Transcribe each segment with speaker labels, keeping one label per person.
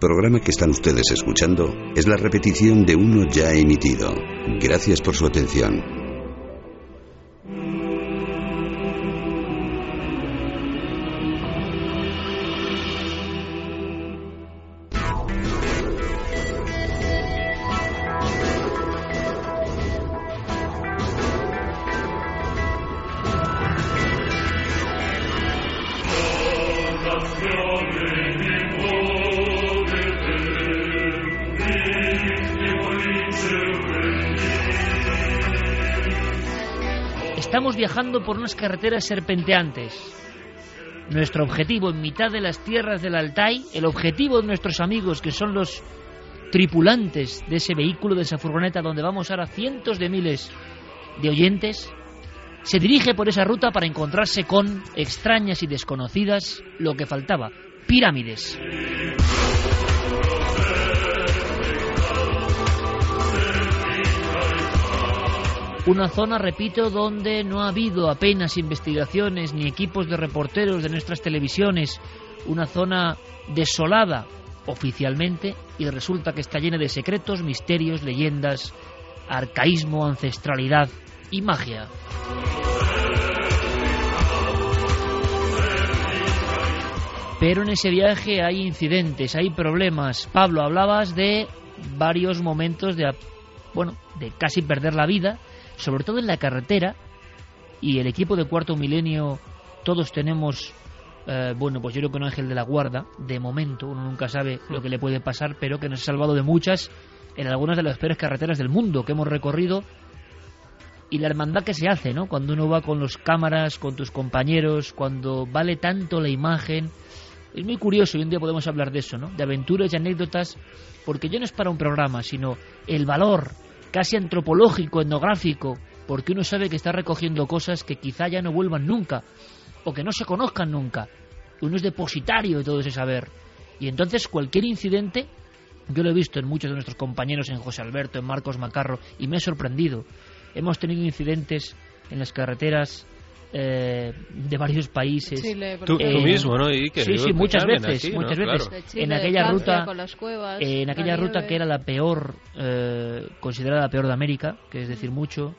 Speaker 1: programa que están ustedes escuchando es la repetición de uno ya emitido. Gracias por su atención.
Speaker 2: Por unas carreteras serpenteantes. Nuestro objetivo en mitad de las tierras del Altai, el objetivo de nuestros amigos que son los tripulantes de ese vehículo, de esa furgoneta donde vamos ahora cientos de miles de oyentes, se dirige por esa ruta para encontrarse con extrañas y desconocidas lo que faltaba, pirámides. Una zona, repito, donde no ha habido apenas investigaciones ni equipos de reporteros de nuestras televisiones. Una zona desolada oficialmente y resulta que está llena de secretos, misterios, leyendas, arcaísmo, ancestralidad y magia. Pero en ese viaje hay incidentes, hay problemas. Pablo, hablabas de varios momentos de, bueno, de casi perder la vida, sobre todo en la carretera. Y el equipo de Cuarto Milenio, todos tenemos, eh, bueno, pues yo creo que un ángel de la guarda, de momento, uno nunca sabe lo que le puede pasar, pero que nos ha salvado de muchas en algunas de las peores carreteras del mundo que hemos recorrido y la hermandad que se hace, ¿no? Cuando uno va con los cámaras, con tus compañeros, cuando vale tanto la imagen. Es muy curioso y un día podemos hablar de eso, ¿no? De aventuras y anécdotas, porque ya no es para un programa, sino el valor casi antropológico, etnográfico, porque uno sabe que está recogiendo cosas que quizá ya no vuelvan nunca, o que no se conozcan nunca. Uno es depositario de todo ese saber. Y entonces cualquier incidente, yo lo he visto en muchos de nuestros compañeros, en José Alberto, en Marcos Macarro, y me ha sorprendido. Hemos tenido incidentes en las carreteras eh, de varios países.
Speaker 3: Chile,
Speaker 4: Tú, tú
Speaker 3: ejemplo.
Speaker 4: mismo, ¿no? Y que
Speaker 2: Sí, sí,
Speaker 4: en
Speaker 2: muchas veces, muchas veces.
Speaker 3: Chile,
Speaker 2: en aquella
Speaker 3: Francia,
Speaker 2: ruta,
Speaker 3: con las cuevas,
Speaker 2: eh, en
Speaker 3: la
Speaker 2: aquella ruta
Speaker 3: nieve.
Speaker 2: que era la peor, eh, considerada la peor de América, que es decir mucho,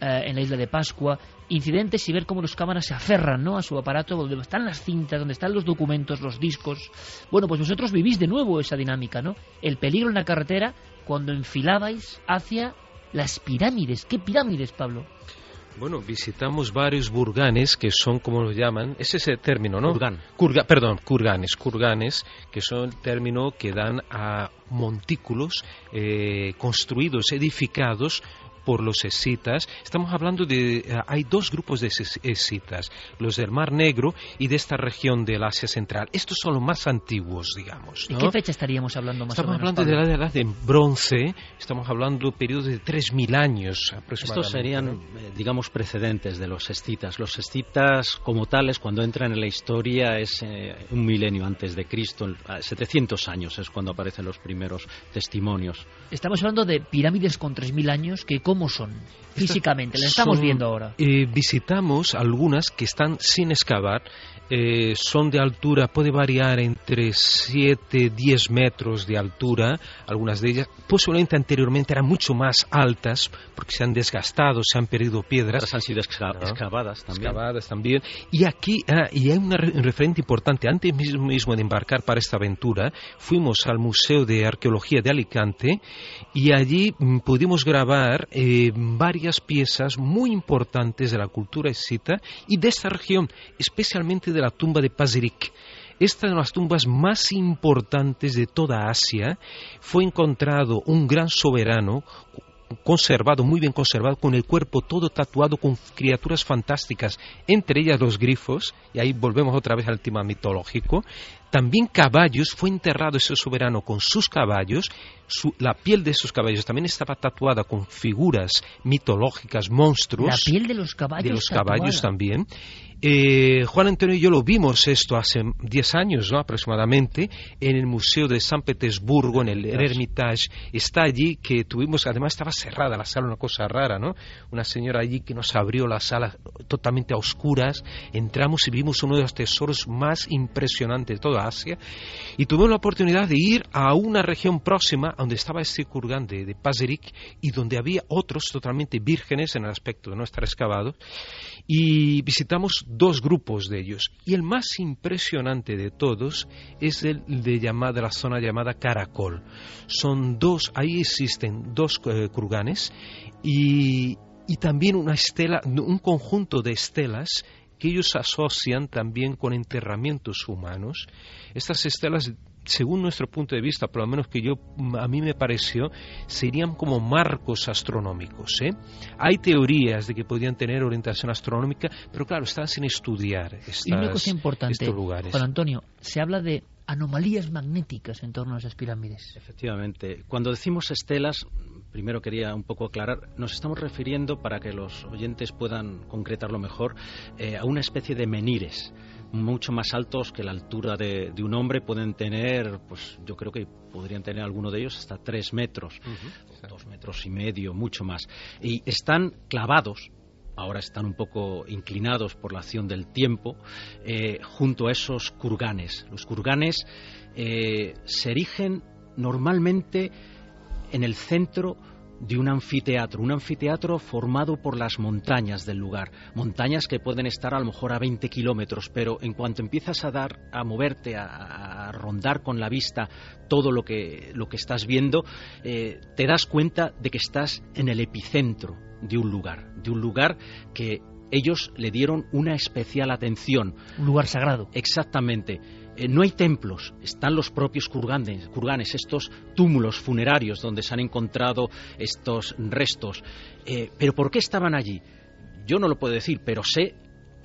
Speaker 2: eh, en la isla de Pascua, incidentes y ver cómo los cámaras se aferran ¿no? a su aparato, donde están las cintas, donde están los documentos, los discos. Bueno, pues vosotros vivís de nuevo esa dinámica, ¿no? El peligro en la carretera cuando enfilabais hacia las pirámides. ¿Qué pirámides, Pablo?
Speaker 4: Bueno, visitamos varios burganes que son, como lo llaman, es ese término, ¿no?
Speaker 5: Kurgan.
Speaker 4: Kurga- perdón, kurganes, kurganes, que son el término que dan a montículos eh, construidos, edificados por los escitas. Estamos hablando de... eh, hay dos grupos de es- escitas, los del Mar Negro y de esta región del Asia Central. Estos son los más antiguos, digamos.
Speaker 2: ¿De
Speaker 4: ¿no?
Speaker 2: qué fecha estaríamos hablando más
Speaker 4: Estamos
Speaker 2: o menos?
Speaker 4: hablando de
Speaker 2: Pablo?
Speaker 4: la edad de bronce, estamos hablando de periodos de 3.000 años aproximadamente.
Speaker 5: Estos serían, eh, digamos, precedentes de los escitas. Los escitas, como tales, cuando entran en la historia, es eh, un milenio antes de Cristo, eh, 700 años es cuando aparecen los primeros testimonios.
Speaker 2: Estamos hablando de pirámides con 3.000 años, que ¿cómo son? Físicamente, las estamos
Speaker 4: Son-
Speaker 2: viendo ahora.
Speaker 4: eh, visitamos algunas que están sin excavar, eh, son de altura, puede variar entre 7, 10 metros de altura, algunas de ellas posiblemente anteriormente eran mucho más altas porque se han desgastado, se han perdido piedras.
Speaker 5: Otras han sido exca-
Speaker 4: ¿no?
Speaker 5: excavadas también.
Speaker 4: excavadas también. Y aquí ah, y hay un referente importante. Antes mismo, mismo de embarcar para esta aventura, fuimos al Museo de Arqueología de Alicante y allí mm, pudimos grabar eh, varias piezas muy importantes de la cultura escita y de esta región, especialmente de la tumba de Pazirik. Esta de las tumbas más importantes de toda Asia. Fue encontrado un gran soberano conservado, muy bien conservado, con el cuerpo todo tatuado con criaturas fantásticas, entre ellas los grifos, y ahí volvemos otra vez al tema mitológico. También caballos, fue enterrado ese soberano con sus caballos, su- la piel de esos caballos también estaba tatuada con figuras mitológicas, monstruos
Speaker 2: La piel de los caballos.
Speaker 4: de los caballos también. Eh, Juan Antonio y yo lo vimos esto hace 10 años ¿no? aproximadamente en el Museo de San Petersburgo, en el Hermitage. Está allí que tuvimos, además estaba cerrada la sala, una cosa rara, ¿no? Una señora allí que nos abrió la sala totalmente a oscuras. Entramos y vimos uno de los tesoros más impresionantes de toda Asia. Y tuvimos la oportunidad de ir a una región próxima donde estaba este kurgan de, de Pazerik y donde había otros totalmente vírgenes en el aspecto de no estar excavados. Y visitamos dos grupos de ellos. Y el más impresionante de todos es el de, llamada, la zona llamada Caracol. Son dos, ahí existen dos eh, y, y también una estela, un conjunto de estelas que ellos asocian también con enterramientos humanos. Estas estelas según nuestro punto de vista, por lo menos que yo a mí me pareció, serían como marcos astronómicos. ¿eh? Hay teorías de que podían tener orientación astronómica, pero claro, están sin estudiar estas,
Speaker 2: y una cosa importante,
Speaker 4: estos lugares.
Speaker 2: Juan Antonio, se habla de anomalías magnéticas en torno a esas pirámides.
Speaker 5: Efectivamente. Cuando decimos estelas, primero quería un poco aclarar, nos estamos refiriendo, para que los oyentes puedan concretarlo mejor, eh, a una especie de menires mucho más altos que la altura de, un hombre, pueden tener, pues yo creo que podrían tener alguno de ellos hasta tres metros, dos metros y medio, mucho más. Y están clavados ahora están un poco inclinados por la acción del tiempo, eh, junto a esos kurganes. Los kurganes eh, se erigen normalmente en el centro de un anfiteatro, un anfiteatro formado por las montañas del lugar, montañas que pueden estar a lo mejor a 20 kilómetros, pero en cuanto empiezas a dar, a moverte, a, rondar con la vista todo lo que, lo que estás viendo, eh, te das cuenta de que estás en el epicentro de un lugar, de un lugar que ellos le dieron una especial atención.
Speaker 2: Un lugar sagrado.
Speaker 5: Exactamente. Eh, no hay templos, están los propios kurganes, estos túmulos funerarios donde se han encontrado estos restos. Eh, pero ¿por qué estaban allí? Yo no lo puedo decir, pero sé,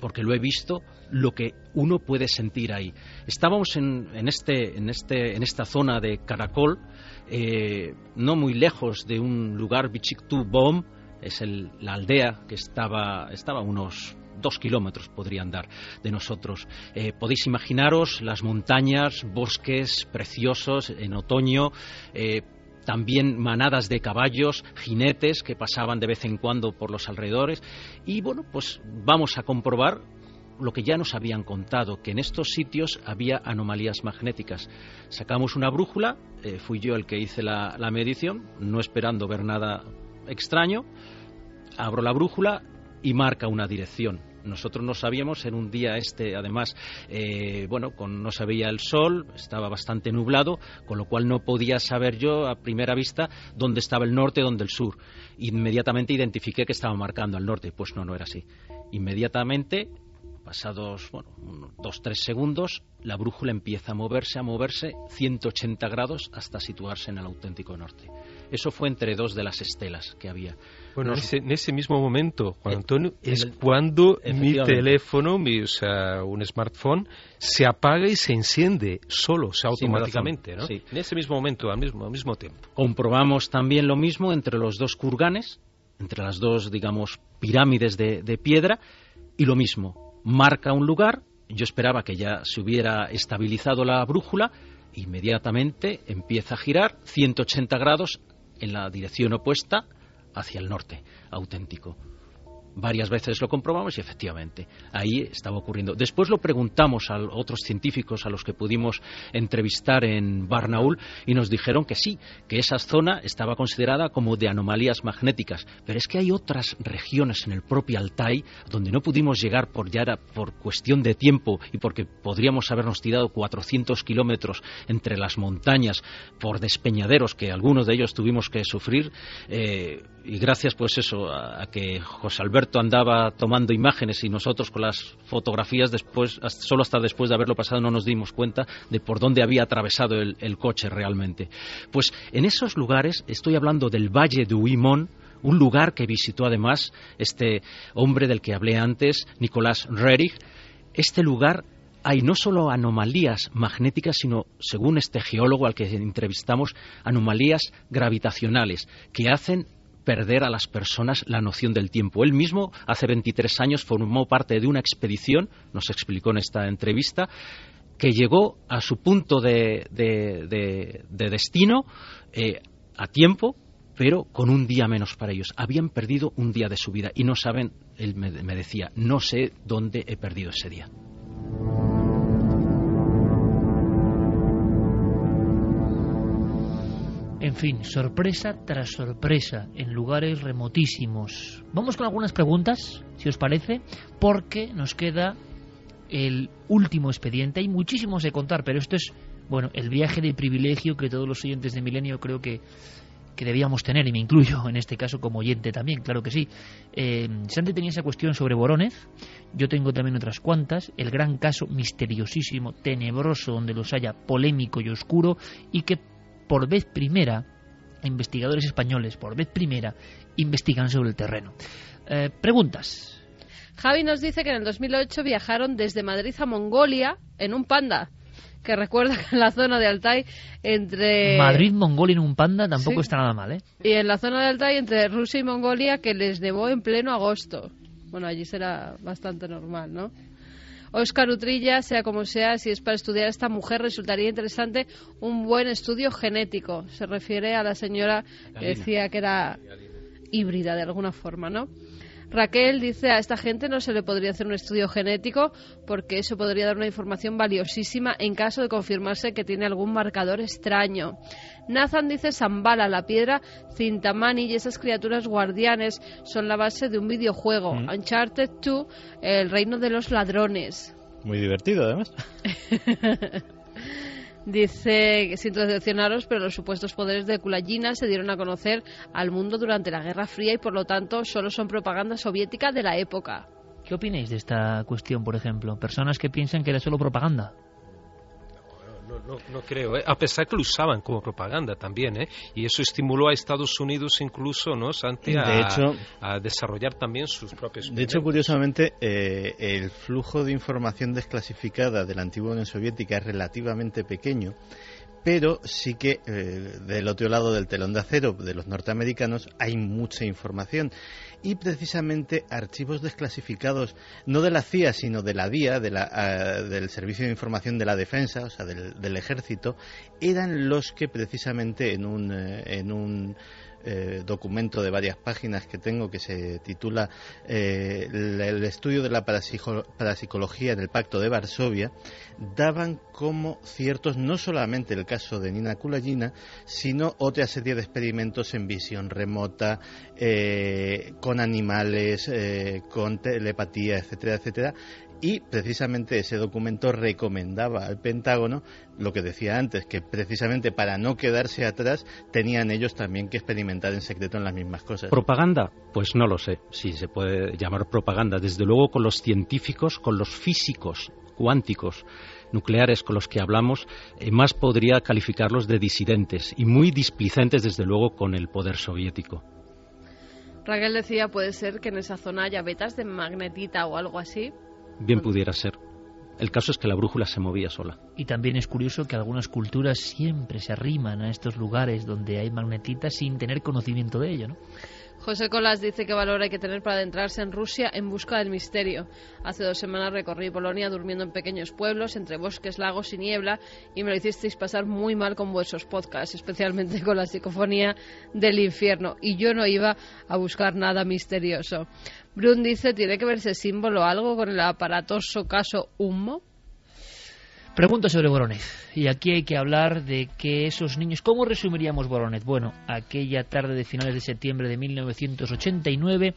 Speaker 5: porque lo he visto, lo que uno puede sentir ahí. Estábamos en, este, en, este, en esta zona de Caracol, eh, no muy lejos de un lugar, Bichiktu Bom, es la aldea que estaba, estaba unos dos kilómetros podrían dar de nosotros. Eh, podéis imaginaros las montañas, bosques preciosos en otoño. Eh, también manadas de caballos, jinetes que pasaban de vez en cuando por los alrededores. Y bueno, pues vamos a comprobar lo que ya nos habían contado, que en estos sitios había anomalías magnéticas. Sacamos una brújula, eh, fui yo el que hice la medición, no esperando ver nada extraño, abro la brújula y marca una dirección. Nosotros no sabíamos en un día este, además, eh, bueno, con, no se veía el sol, estaba bastante nublado, con lo cual no podía saber yo a primera vista dónde estaba el norte, dónde el sur. Inmediatamente identifiqué que estaba marcando al norte, pues no, no era así. Inmediatamente pasados bueno, dos tres segundos, la brújula empieza a moverse, a moverse 180 grados hasta situarse en el auténtico norte. Eso fue entre dos de las estelas que había.
Speaker 4: Bueno, en, ese, mismo momento, Juan eh, Antonio, es cuando mi teléfono, mi, o sea, un smartphone, se apaga y se enciende solo, o sea, automáticamente, ¿no? En ese mismo momento, al mismo, al mismo tiempo.
Speaker 5: Comprobamos también lo mismo entre los dos kurganes, entre las dos, digamos, pirámides de, de piedra, y lo mismo, marca un lugar, yo esperaba que ya se hubiera estabilizado la brújula, inmediatamente empieza a girar 180 grados en la dirección opuesta hacia el norte, auténtico. Varias veces lo comprobamos y efectivamente ahí estaba ocurriendo. Después lo preguntamos a otros científicos a los que pudimos entrevistar en Barnaul y nos dijeron que sí, que esa zona estaba considerada como de anomalías magnéticas. Pero es que hay otras regiones en el propio Altai donde no pudimos llegar por ya por cuestión de tiempo y porque podríamos habernos tirado 400 kilómetros entre las montañas por despeñaderos que algunos de ellos tuvimos que sufrir. Eh, y gracias pues eso a, que José Alberto andaba tomando imágenes y nosotros con las fotografías después solo hasta después de haberlo pasado no nos dimos cuenta de por dónde había atravesado el, coche realmente. Pues en esos lugares estoy hablando del Valle de Huimón un lugar que visitó además este hombre del que hablé antes Nicolás Rerich. Este lugar hay no solo anomalías magnéticas, sino, según este geólogo al que entrevistamos, anomalías gravitacionales que hacen perder a las personas la noción del tiempo. Él mismo, hace 23 años, formó parte de una expedición, nos explicó en esta entrevista, que llegó a su punto de, destino eh, a tiempo, pero con un día menos para ellos. Habían perdido un día de su vida y no saben, él me decía, no sé dónde he perdido ese día.
Speaker 2: En fin, sorpresa tras sorpresa en lugares remotísimos. Vamos con algunas preguntas, si os parece, porque nos queda el último expediente. Hay muchísimos de contar, pero esto es, bueno, el viaje de privilegio que todos los oyentes de Milenio creo que, que debíamos tener, y me incluyo en este caso como oyente también, claro que sí. Eh, Santi tenía esa cuestión sobre Borónez, yo tengo también otras cuantas, el gran caso misteriosísimo, tenebroso, donde los haya polémico y oscuro, y que por vez primera, investigadores españoles, por vez primera, investigan sobre el terreno. Eh, preguntas.
Speaker 3: Javi nos dice que en el 2008 viajaron desde Madrid a Mongolia en un panda que recuerda que en la zona de Altai entre
Speaker 2: Madrid, Mongolia en un panda tampoco está nada mal, ¿eh?
Speaker 3: Y en la zona de Altai entre Rusia y Mongolia que les nevó en pleno agosto. Bueno, allí será bastante normal, ¿no? Oscar Utrilla, sea como sea, si es para estudiar a esta mujer, resultaría interesante un buen estudio genético. Se refiere a la señora que decía que era híbrida de alguna forma, ¿no? Raquel dice a esta gente no se le podría hacer un estudio genético porque eso podría dar una información valiosísima en caso de confirmarse que tiene algún marcador extraño. Nathan dice Zambala, la piedra Cintamani y esas criaturas guardianes son la base de un videojuego, mm. Uncharted 2, el reino de los ladrones.
Speaker 6: Muy divertido además.
Speaker 3: Dice, sin decepcionaros, pero los supuestos poderes de Kulagina se dieron a conocer al mundo durante la Guerra Fría y por lo tanto solo son propaganda soviética de la época.
Speaker 2: ¿Qué opináis de esta cuestión, por ejemplo? Personas que piensan que era solo propaganda
Speaker 4: no, creo, ¿eh? a pesar que lo usaban como propaganda también, ¿eh? y eso estimuló a Estados Unidos incluso, ¿no, Santi, a, desarrollar también sus propios.
Speaker 6: De hecho, curiosamente, eh, el flujo de información desclasificada de la antigua Unión Soviética es relativamente pequeño pero sí que eh, del otro lado del telón de acero de los norteamericanos hay mucha información y precisamente archivos desclasificados no de la CIA sino de la DIA, de la, ah, del Servicio de Información de la Defensa, o sea, del, del Ejército, eran los que precisamente en un, eh, en un eh, documento de varias páginas que tengo que se titula eh, el, estudio de la parapsicología en el Pacto de Varsovia, daban como ciertos no solamente el caso de Nina Kulagina, sino otra serie de experimentos en visión remota, eh, con animales, con telepatía, etcétera, etcétera, y precisamente ese documento recomendaba al Pentágono lo que decía antes, que precisamente para no quedarse atrás tenían ellos también que experimentar en secreto en las mismas cosas.
Speaker 5: ¿Propaganda? Pues no lo sé si se puede llamar propaganda. Desde luego con los científicos, con los físicos cuánticos nucleares con los que hablamos, eh, más podría calificarlos de disidentes y muy displicentes desde luego con el poder soviético.
Speaker 3: Raquel decía, puede ser que en esa zona haya vetas de magnetita o algo así.
Speaker 5: Bien pudiera ser. El caso es que la brújula se movía sola.
Speaker 2: Y también es curioso que algunas culturas siempre se arriman a estos lugares donde hay magnetitas sin tener conocimiento de ello, ¿no?
Speaker 3: José Colas dice que valor hay que tener para adentrarse en Rusia en busca del misterio. Hace dos semanas recorrí Polonia durmiendo en pequeños pueblos, entre bosques, lagos y niebla, y me lo hicisteis pasar muy mal con vuestros podcasts, especialmente con la psicofonía del infierno. Y yo no iba a buscar nada misterioso. Brun dice, ¿tiene que verse símbolo algo con el aparatoso caso Humo?
Speaker 2: Pregunta sobre Voronez. Y aquí hay que hablar de que esos niños. ¿Cómo resumiríamos Voronez? Bueno, aquella tarde de finales de septiembre de 1989,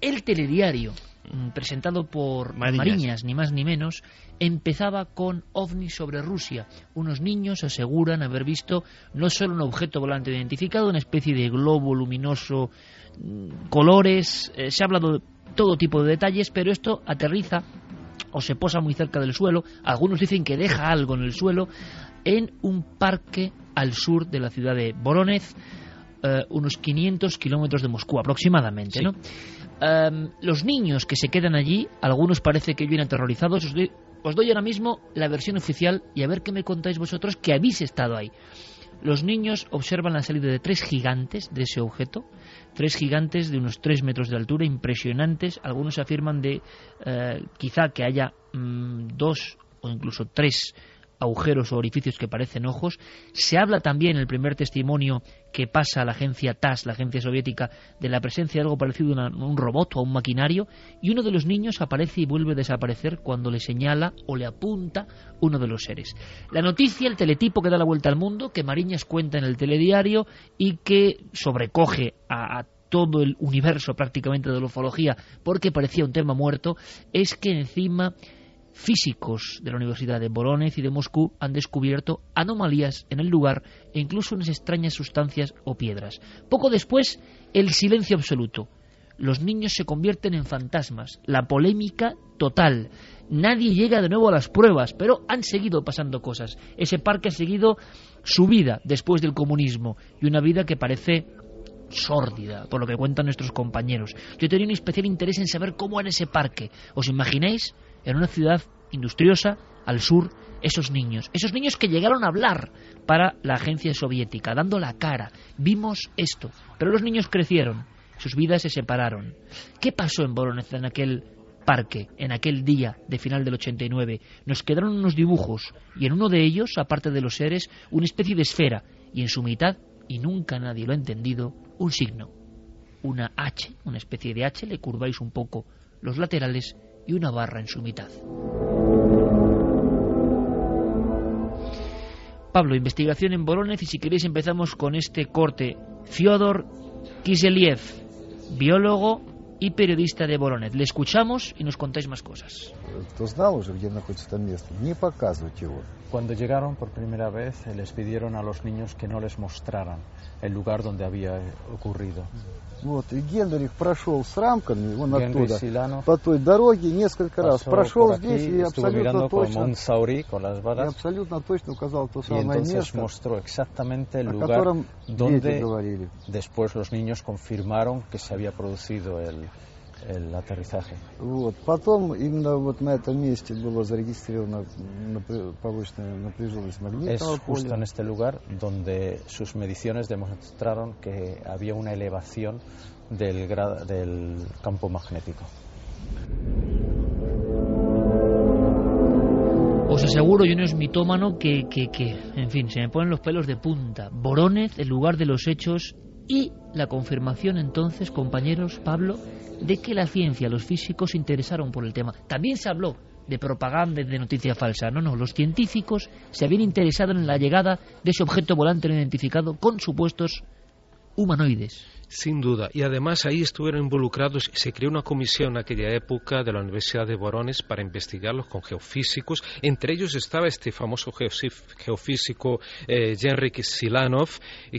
Speaker 2: el telediario, mm, presentado por Mariñas. ni más ni menos, empezaba con ovnis sobre Rusia. Unos niños aseguran haber visto no solo un objeto volante identificado, una especie de globo luminoso, mm, colores. Eh, se ha hablado de todo tipo de detalles, pero esto aterriza o se posa muy cerca del suelo, algunos dicen que deja algo en el suelo, en un parque al sur de la ciudad de Voronez, eh, unos 500 kilómetros de Moscú aproximadamente. ¿no? Em, los niños que se quedan allí, algunos parece que vienen aterrorizados, os doy, os doy ahora mismo la versión oficial y a ver qué me contáis vosotros que habéis estado ahí. Los niños observan la salida de tres gigantes de ese objeto, tres gigantes de unos tres metros de altura, impresionantes. Algunos afirman de eh, quizá que haya mm, dos o incluso tres agujeros o orificios que parecen ojos. Se habla también en el primer testimonio que pasa a la agencia TAS, la agencia soviética, de la presencia de algo parecido a un robot o a un maquinario, y uno de los niños aparece y vuelve a desaparecer cuando le señala o le apunta uno de los seres. La noticia, el teletipo que da la vuelta al mundo, que Mariñas cuenta en el telediario y que sobrecoge a, a todo el universo prácticamente de la ufología porque parecía un tema muerto, es que encima físicos de la Universidad de Voronezh y de Moscú han descubierto anomalías en el lugar e incluso unas extrañas sustancias o piedras. Poco después, el silencio absoluto. Los niños se convierten en fantasmas. La polémica total. Nadie llega de nuevo a las pruebas, pero han seguido pasando cosas. Ese parque ha seguido su vida después del comunismo y una vida que parece sórdida, por lo que cuentan nuestros compañeros. Yo tenía un especial interés en saber cómo era ese parque. ¿Os imagináis? En una ciudad industriosa al sur esos niños, esos niños que llegaron a hablar para la agencia soviética, dando la cara. Vimos esto, pero los niños crecieron, sus vidas se separaron. ¿Qué pasó en Voronezh en aquel parque, en aquel día de final del 89? Nos quedaron unos dibujos y en uno de ellos, aparte de los seres, una especie de esfera y en su mitad, y nunca nadie lo ha entendido, un signo. Una H, una especie de H, le curváis un poco los laterales y una barra en su mitad. Pablo, investigación en Voronezh y si queréis empezamos con este corte. Fyodor Kiseliev, biólogo y periodista de Voronezh. Le escuchamos y nos contáis más cosas.
Speaker 7: Cuando llegaron por primera vez les pidieron a los niños que no les mostraran el lugar donde había ocurrido.
Speaker 8: Вот, и Генрих прошел с рамками, он Генрих оттуда, по той дороге несколько раз. Прошел здесь и абсолютно точно, y абсолютно точно указал то самое место,
Speaker 7: mostró exactamente el lugar donde después los niños confirmaron que se había producido el, el aterrizaje.
Speaker 8: Вот. Потом именно вот на этом месте было зарегистрировано повышенная напряженность магнитного
Speaker 7: Es justo en este lugar donde sus mediciones demostraron que había una elevación del, del campo magnético.
Speaker 2: Os aseguro, yo no es mitómano, que, que, que, en fin, se me ponen los pelos de punta. Borónez, el lugar de los hechos, y la confirmación entonces, compañeros, Pablo, de que la ciencia, los físicos se interesaron por el tema. También se habló de propaganda y de noticia falsa. No, no, los científicos se habían interesado en la llegada de ese objeto volante no identificado con supuestos humanoides.
Speaker 4: Sin duda. Y además ahí estuvieron involucrados, se creó una comisión en aquella época de la Universidad de Borones para investigarlos con geofísicos. Entre ellos estaba este famoso geofísico eh, Silanov,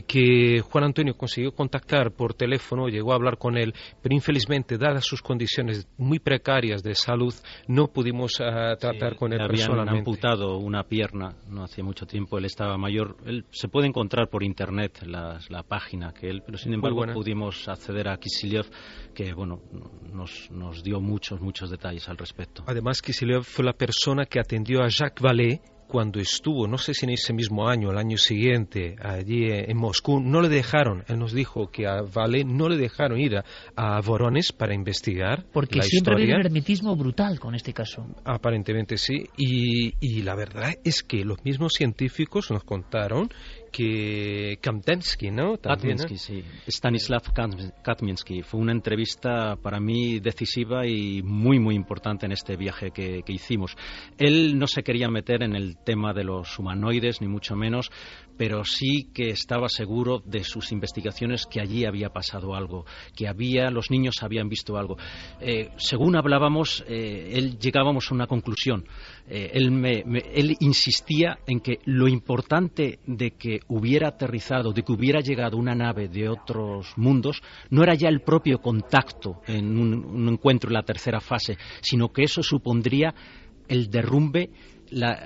Speaker 4: que Juan Antonio consiguió contactar por teléfono, llegó a hablar con él, pero infelizmente, dadas sus condiciones muy precarias de salud, no pudimos ah, tratar con él
Speaker 5: le habían amputado una pierna no hace mucho tiempo, él estaba mayor. Él, se puede encontrar por internet la página que él, pero sin embargo pudimos acceder a Kisiliev, que bueno, nos, nos dio muchos, muchos detalles al respecto.
Speaker 4: Además, Kisiliev fue la persona que atendió a Jacques Vallée cuando estuvo, no sé si en ese mismo año, el año siguiente, allí en Moscú, no le dejaron, él nos dijo que a Vale no le dejaron ir a, a Vorones para investigar.
Speaker 2: Porque siempre había un hermetismo brutal con este caso.
Speaker 4: Aparentemente sí, y, y la verdad es que los mismos científicos nos contaron que Kamtensky, ¿no?
Speaker 5: También, sí. Stanislav Katminsky. Fue una entrevista para mí decisiva y muy, muy importante en este viaje que, que, hicimos. Él no se quería meter en el tema de los humanoides, ni mucho menos, pero sí que estaba seguro de sus investigaciones que allí había pasado algo, que había, los niños habían visto algo. Eh, según hablábamos, eh, él llegábamos a una conclusión. Eh, él, me, él insistía en que lo importante de que hubiera aterrizado, de que hubiera llegado una nave de otros mundos, no era ya el propio contacto en un, un encuentro en la tercera fase, sino que eso supondría el derrumbe, la,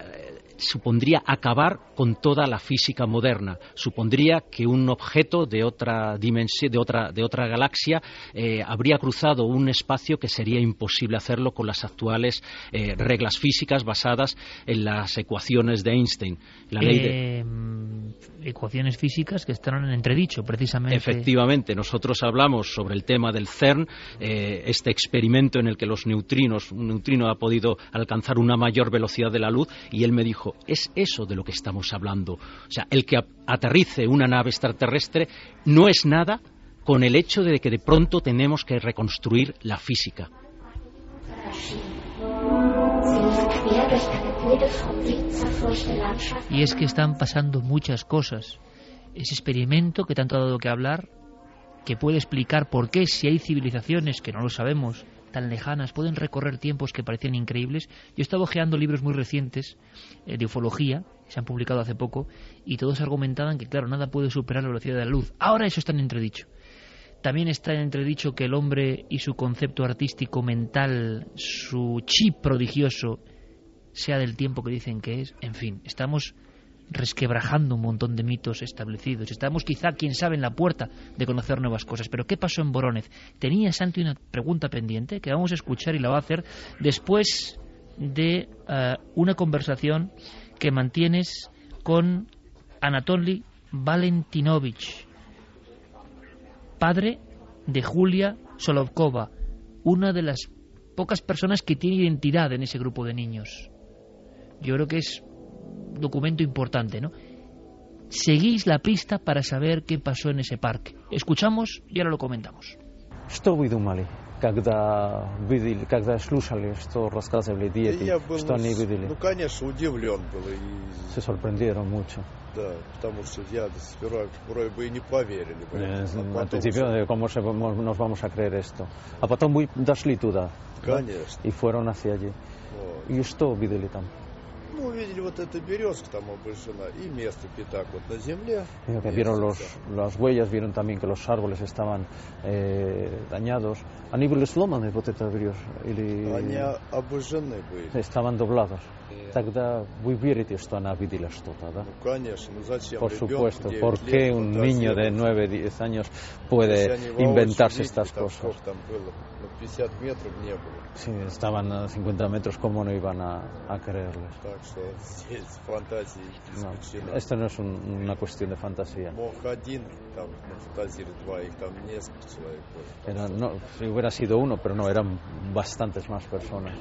Speaker 5: supondría acabar con toda la física moderna. Supondría que un objeto de otra dimensión, de otra, de otra galaxia, eh, habría cruzado un espacio que sería imposible hacerlo con las actuales eh, reglas físicas basadas en las ecuaciones de Einstein.
Speaker 2: La ley de... Em, ecuaciones físicas que están en entredicho, precisamente.
Speaker 5: Efectivamente, nosotros hablamos sobre el tema del CERN, eh, este experimento en el que los neutrinos, un neutrino ha podido alcanzar una mayor velocidad de la luz, y él me dijo, es eso de lo que estamos hablando. O sea, el que aterrice una nave extraterrestre no es nada con el hecho de que de pronto tenemos que reconstruir la física.
Speaker 2: Y es que están pasando muchas cosas. Ese experimento que tanto ha dado que hablar, que puede explicar por qué si hay civilizaciones que no lo sabemos, tan lejanas, pueden recorrer tiempos que parecen increíbles. Yo he estado ojeando libros muy recientes eh, de ufología, se han publicado hace poco, y todos argumentaban que, claro, nada puede superar la velocidad de la luz. Ahora eso está en entredicho. También está en entredicho que el hombre y su concepto artístico mental, su chip prodigioso, sea del tiempo que dicen que es. En fin, estamos resquebrajando un montón de mitos establecidos. Estamos quizá, quién sabe, en la puerta de conocer nuevas cosas. Pero ¿qué pasó en Borónez? Tenía Santi una pregunta pendiente que vamos a escuchar y la va a hacer después de eh, una conversación que mantienes con Anatoly Valentinovich, padre de Julia Solovkova, una de las pocas personas que tiene identidad en ese grupo de niños. Yo creo que es documento importante, ¿no? Seguís la pista para saber qué pasó en ese parque. Escuchamos y ahora lo comentamos.
Speaker 7: Что вы думали, когда видели, когда слушали, что рассказывали дети,
Speaker 9: Я был,
Speaker 7: что они видели?
Speaker 9: Ну, конечно, удивлен был. И...
Speaker 7: Se sorprendieron mucho.
Speaker 9: Да, потому что я сперва вроде бы и не поверили.
Speaker 7: А Al principio, ¿cómo se, nos vamos a creer esto? А потом вы дошли туда.
Speaker 9: Конечно.
Speaker 7: Y fueron hacia allí. Вот. И что видели там?
Speaker 9: Ну, увидели вот эта березка там обожжена и место пятак вот на земле.
Speaker 7: Que vieron los, las huellas, vieron también que los árboles estaban eh, dañados. Они были сломаны, вот эта береза? Или...
Speaker 9: Они обожжены были.
Speaker 7: Estaban doblados. Тогда вы верите, что она видела что-то, да?
Speaker 9: Ну, конечно. Ну, зачем
Speaker 7: Por supuesto. ¿Por qué un niño de 9, 10 años puede inventarse estas cosas?
Speaker 9: Там было? Ну, 50 метров не было.
Speaker 7: Sí, estaban a 50 metros, ¿cómo no iban a, a creerles?
Speaker 9: Так что здесь фантазии
Speaker 7: no, Esto no es un, una cuestión de fantasía.
Speaker 9: Мог один там нафантазировать, два, их там несколько человек.
Speaker 7: Era, no, si hubiera sido uno, pero no, eran bastantes más personas.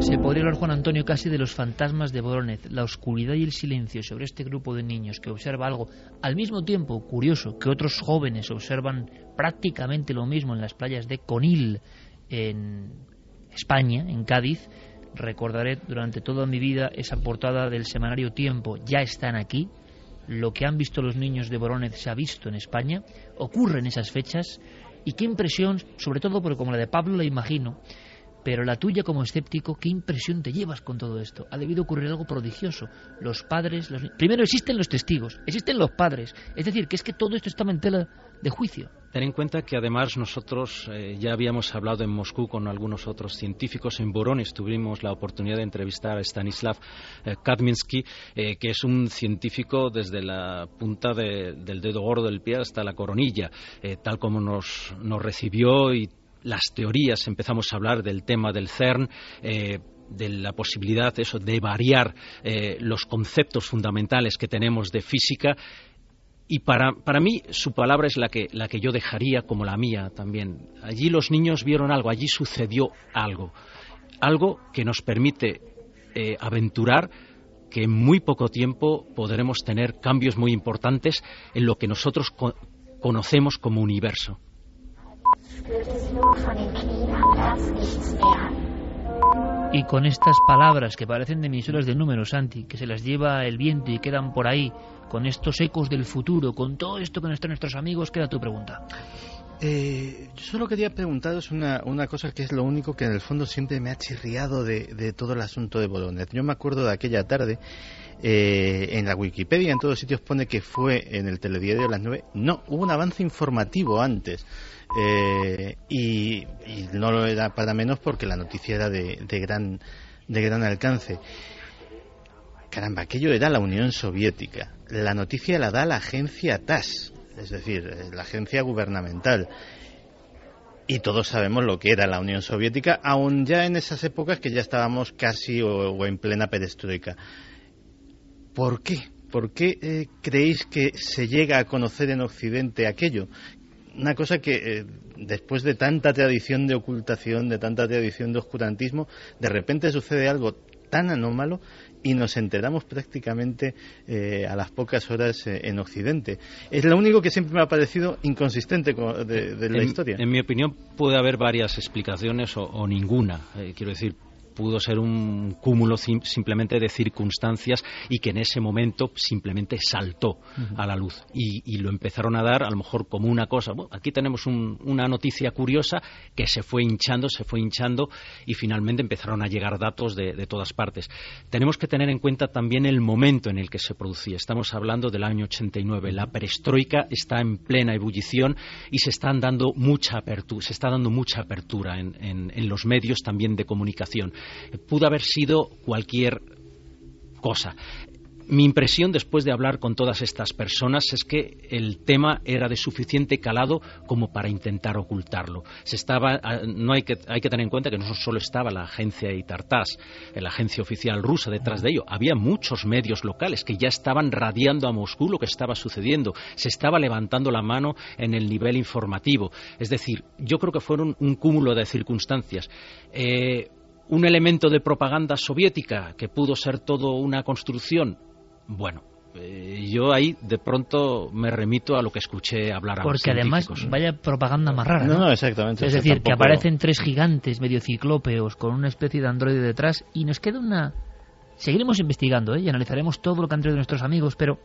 Speaker 2: Se podría hablar, Juan Antonio, casi de los fantasmas de Boronez, la oscuridad y el silencio sobre este grupo de niños que observa algo al mismo tiempo curioso que otros jóvenes observan prácticamente lo mismo en las playas de Conil, en España, en Cádiz. Recordaré durante toda mi vida esa portada del semanario Tiempo, ya están aquí. Lo que han visto los niños de Boronez se ha visto en España, ocurre en esas fechas. Y qué impresión, sobre todo porque como la de Pablo la imagino, pero la tuya como escéptico, ¿qué impresión te llevas con todo esto? Ha debido ocurrir algo prodigioso. Los padres, los... primero existen los testigos, existen los padres. Es decir, que es que todo esto está en tela de juicio.
Speaker 5: Ten en cuenta que además nosotros eh, ya habíamos hablado en Moscú con algunos otros científicos. En Borones tuvimos la oportunidad de entrevistar a Stanislav eh, Kadminsky, eh, que es un científico desde la punta de, del dedo gordo del pie hasta la coronilla, eh, tal como nos, nos recibió y las teorías, empezamos a hablar del tema del CERN, eh, de la posibilidad eso, de variar eh, los conceptos fundamentales que tenemos de física. Y para, para, mí su palabra es la que, la que yo dejaría como la mía también. Allí los niños vieron algo, allí sucedió algo. Algo que nos permite eh, aventurar que en muy poco tiempo podremos tener cambios muy importantes en lo que nosotros co conocemos como universo.
Speaker 2: Y con estas palabras que parecen de emisoras de números, Santi, que se las lleva el viento y quedan por ahí, con estos ecos del futuro, con todo esto que nos están nuestros amigos, queda tu pregunta.
Speaker 6: Eh, yo solo quería preguntaros una, una cosa que es lo único que en el fondo siempre me ha chirriado de, de todo el asunto de Bolognese. Yo me acuerdo de aquella tarde, eh, en la Wikipedia, en todos sitios pone que fue en el telediario de las nueve. No, hubo un avance informativo antes. Eh, y, no lo era para menos porque la noticia era de, de gran de gran alcance. Caramba, aquello era la Unión Soviética. La noticia la da la agencia TAS, es decir, eh, la agencia gubernamental. Y todos sabemos lo que era la Unión Soviética, aun ya en esas épocas que ya estábamos casi o, en plena perestroika. ¿Por qué? ¿Por qué eh, creéis que se llega a conocer en Occidente aquello? Una cosa que eh, después de tanta tradición de ocultación, de tanta tradición de oscurantismo, de repente sucede algo tan anómalo y nos enteramos prácticamente eh, a las pocas horas en Occidente. Es lo único que siempre me ha parecido inconsistente de, la historia.
Speaker 5: En mi opinión puede haber varias explicaciones o, ninguna. quiero decir, pudo ser un cúmulo simplemente de circunstancias y que en ese momento simplemente saltó a la luz y, lo empezaron a dar a lo mejor como una cosa. aquí tenemos una noticia curiosa que se fue hinchando, se fue hinchando y finalmente empezaron a llegar datos de, de todas partes. Tenemos que tener en cuenta también el momento en el que se producía. Estamos hablando del año 89. La perestroika está en plena ebullición y se están dando mucha apertura, se está dando mucha apertura en los medios también de comunicación pudo haber sido cualquier cosa. Mi impresión después de hablar con todas estas personas es que el tema era de suficiente calado como para intentar ocultarlo. Se estaba, ah, no hay que, hay que tener en cuenta que no solo estaba la agencia Itartás, la agencia oficial rusa detrás de ello, había muchos medios locales que ya estaban radiando a Moscú lo que estaba sucediendo. Se estaba levantando la mano en el nivel informativo. Es decir, yo creo que fueron un cúmulo de circunstancias. Eh, un elemento de propaganda soviética que pudo ser todo una construcción. Bueno, eh, yo ahí de pronto me remito a lo que escuché hablar a
Speaker 2: Porque además, vaya propaganda más rara.
Speaker 6: No, exactamente.
Speaker 2: Es decir, que aparecen tres gigantes medio ciclópeos con una especie de androide detrás y nos queda una. Seguiremos investigando ¿eh? y analizaremos todo lo que han traído nuestros amigos, pero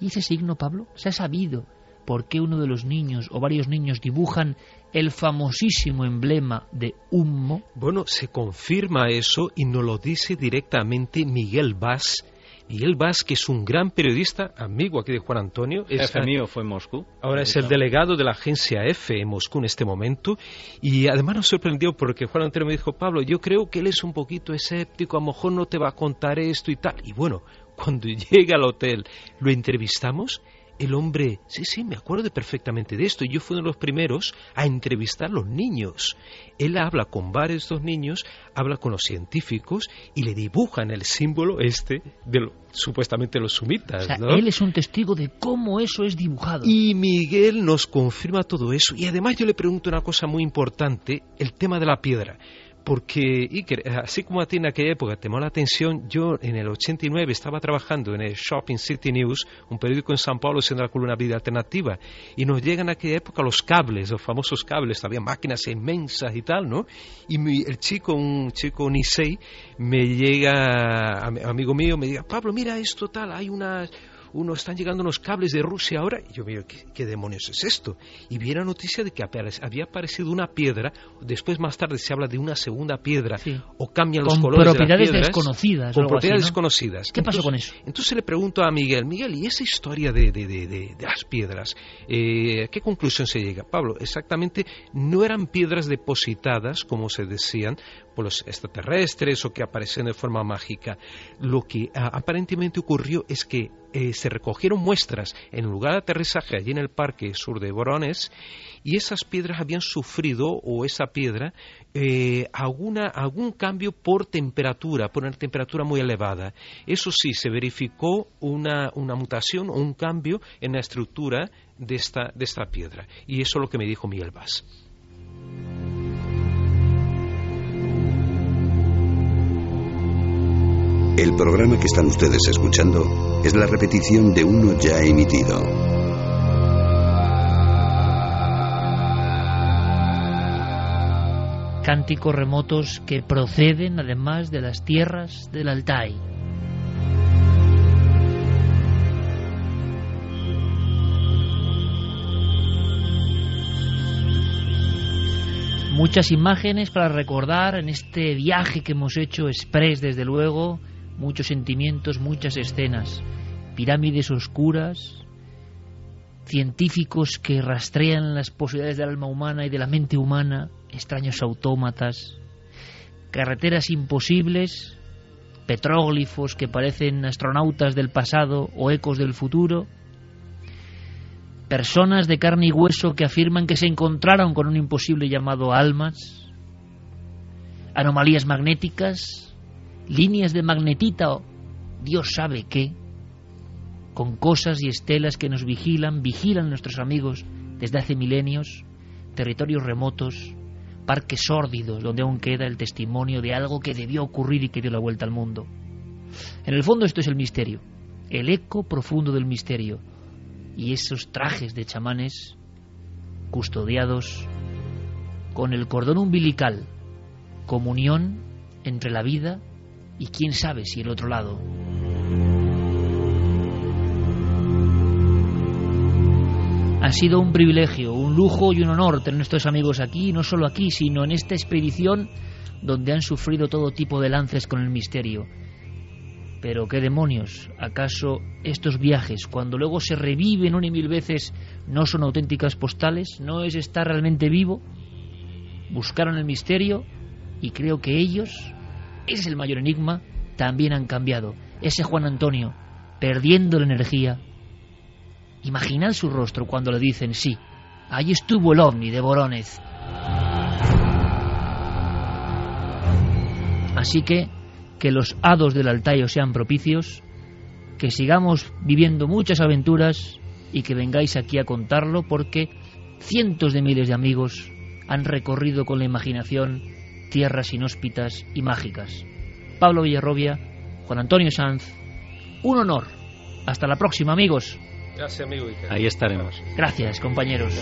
Speaker 2: ¿y ese signo, Pablo? ¿Se ha sabido por qué uno de los niños o varios niños dibujan el famosísimo emblema de Humo?
Speaker 4: Bueno, se confirma eso y nos lo dice directamente Miguel Vaz. Miguel Vaz, que es un gran periodista, amigo aquí de Juan Antonio.
Speaker 5: Jefe mío fue en Moscú.
Speaker 4: Ahora es el delegado de la agencia F en Moscú en este momento. Y además nos sorprendió porque Juan Antonio me dijo, Pablo, yo creo que él es un poquito escéptico, a lo mejor no te va a contar esto y tal. Y bueno, cuando llega al hotel, lo entrevistamos el hombre, sí, sí, me acuerdo perfectamente de esto. Yo fui uno de los primeros a entrevistar a los niños. Él habla con varios de los niños, habla con los científicos y le dibujan el símbolo este de supuestamente los sumitas.
Speaker 2: Él es un testigo de cómo eso es dibujado.
Speaker 4: Y Miguel nos confirma todo eso. Y además yo le pregunto una cosa muy importante, el tema de la piedra porque Iker, así como a ti en aquella época te llamó la atención, yo en el 89 estaba trabajando en el Shopping City News, un periódico en San Paulo siendo la columna Vida Alternativa, y nos llegan en aquella época los cables, los famosos cables, había máquinas inmensas y tal, ¿no? Y el chico, un chico Nisei, me llega, amigo mío, me diga, Pablo, mira esto tal, hay unas uno, están llegando unos cables de Rusia ahora, y yo me digo, ¿qué, demonios es esto? Y vi la noticia de que había aparecido una piedra, después más tarde se habla de una segunda piedra, o cambian los colores
Speaker 2: propiedades
Speaker 4: de las
Speaker 2: desconocidas.
Speaker 4: Con propiedades desconocidas.
Speaker 2: ¿Qué pasó con eso?
Speaker 4: Entonces le pregunto a Miguel, Miguel, ¿y esa historia de, de, de, de las piedras? Eh, ¿Qué conclusión se llega? Pablo, exactamente, no eran piedras depositadas, como se decían, por los extraterrestres o que aparecen de forma mágica. Lo que ah, aparentemente ocurrió es que eh, se recogieron muestras en el lugar de aterrizaje allí en el parque sur de Borones y esas piedras habían sufrido o esa piedra eh, alguna, algún cambio por temperatura, por una temperatura muy elevada. Eso sí, se verificó una, una mutación o un cambio en la estructura de esta, de esta piedra. Y eso es lo que me dijo Miguel Vaz.
Speaker 1: El programa que están ustedes escuchando es la repetición de uno ya emitido.
Speaker 2: Cánticos remotos que proceden además de las tierras del Altai. Muchas imágenes para recordar en este viaje que hemos hecho express desde luego muchos sentimientos, muchas escenas, pirámides oscuras, científicos que rastrean las posibilidades del alma humana y de la mente humana, extraños autómatas, carreteras imposibles, petróglifos que parecen astronautas del pasado o ecos del futuro, personas de carne y hueso que afirman que se encontraron con un imposible llamado almas, anomalías magnéticas, líneas de magnetita o Dios sabe qué, con cosas y estelas que nos vigilan, vigilan nuestros amigos desde hace milenios, territorios remotos, parques sórdidos donde aún queda el testimonio de algo que debió ocurrir y que dio la vuelta al mundo. En el fondo esto es el misterio, el eco profundo del misterio y esos trajes de chamanes custodiados con el cordón umbilical, comunión entre la vida y quién sabe si el otro lado. Ha sido un privilegio, un lujo y un honor tener estos amigos aquí, no solo aquí, sino en esta expedición donde han sufrido todo tipo de lances con el misterio. Pero qué demonios, ¿acaso estos viajes, cuando luego se reviven una y mil veces, no son auténticas postales? ¿No es estar realmente vivo? Buscaron el misterio y creo que ellos, es el mayor enigma, también han cambiado. Ese Juan Antonio, perdiendo la energía, Imaginad su rostro cuando le dicen sí. Allí estuvo el ovni de Boronez. Así que que los hados del Altayo sean propicios, que sigamos viviendo muchas aventuras y que vengáis aquí a contarlo porque cientos de miles de amigos han recorrido con la imaginación tierras inhóspitas y mágicas. Pablo Villarrobia, Juan Antonio Sanz, un honor. Hasta la próxima, amigos.
Speaker 4: Gracias, amigo
Speaker 5: Ahí estaremos.
Speaker 2: Gracias, compañeros.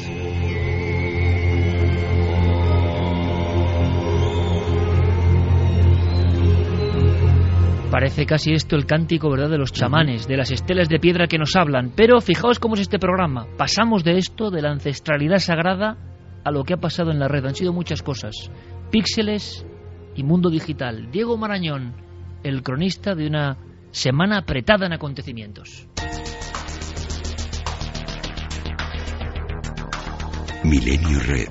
Speaker 2: Parece casi esto el cántico, ¿verdad?, de los chamanes, de las estelas de piedra que nos hablan. Pero fijaos cómo es este programa. Pasamos de esto, de la ancestralidad sagrada, a lo que ha pasado en la red. Han sido muchas cosas. Píxeles y mundo digital. Diego Marañón, el cronista de una semana apretada en acontecimientos.
Speaker 1: Milenio Red.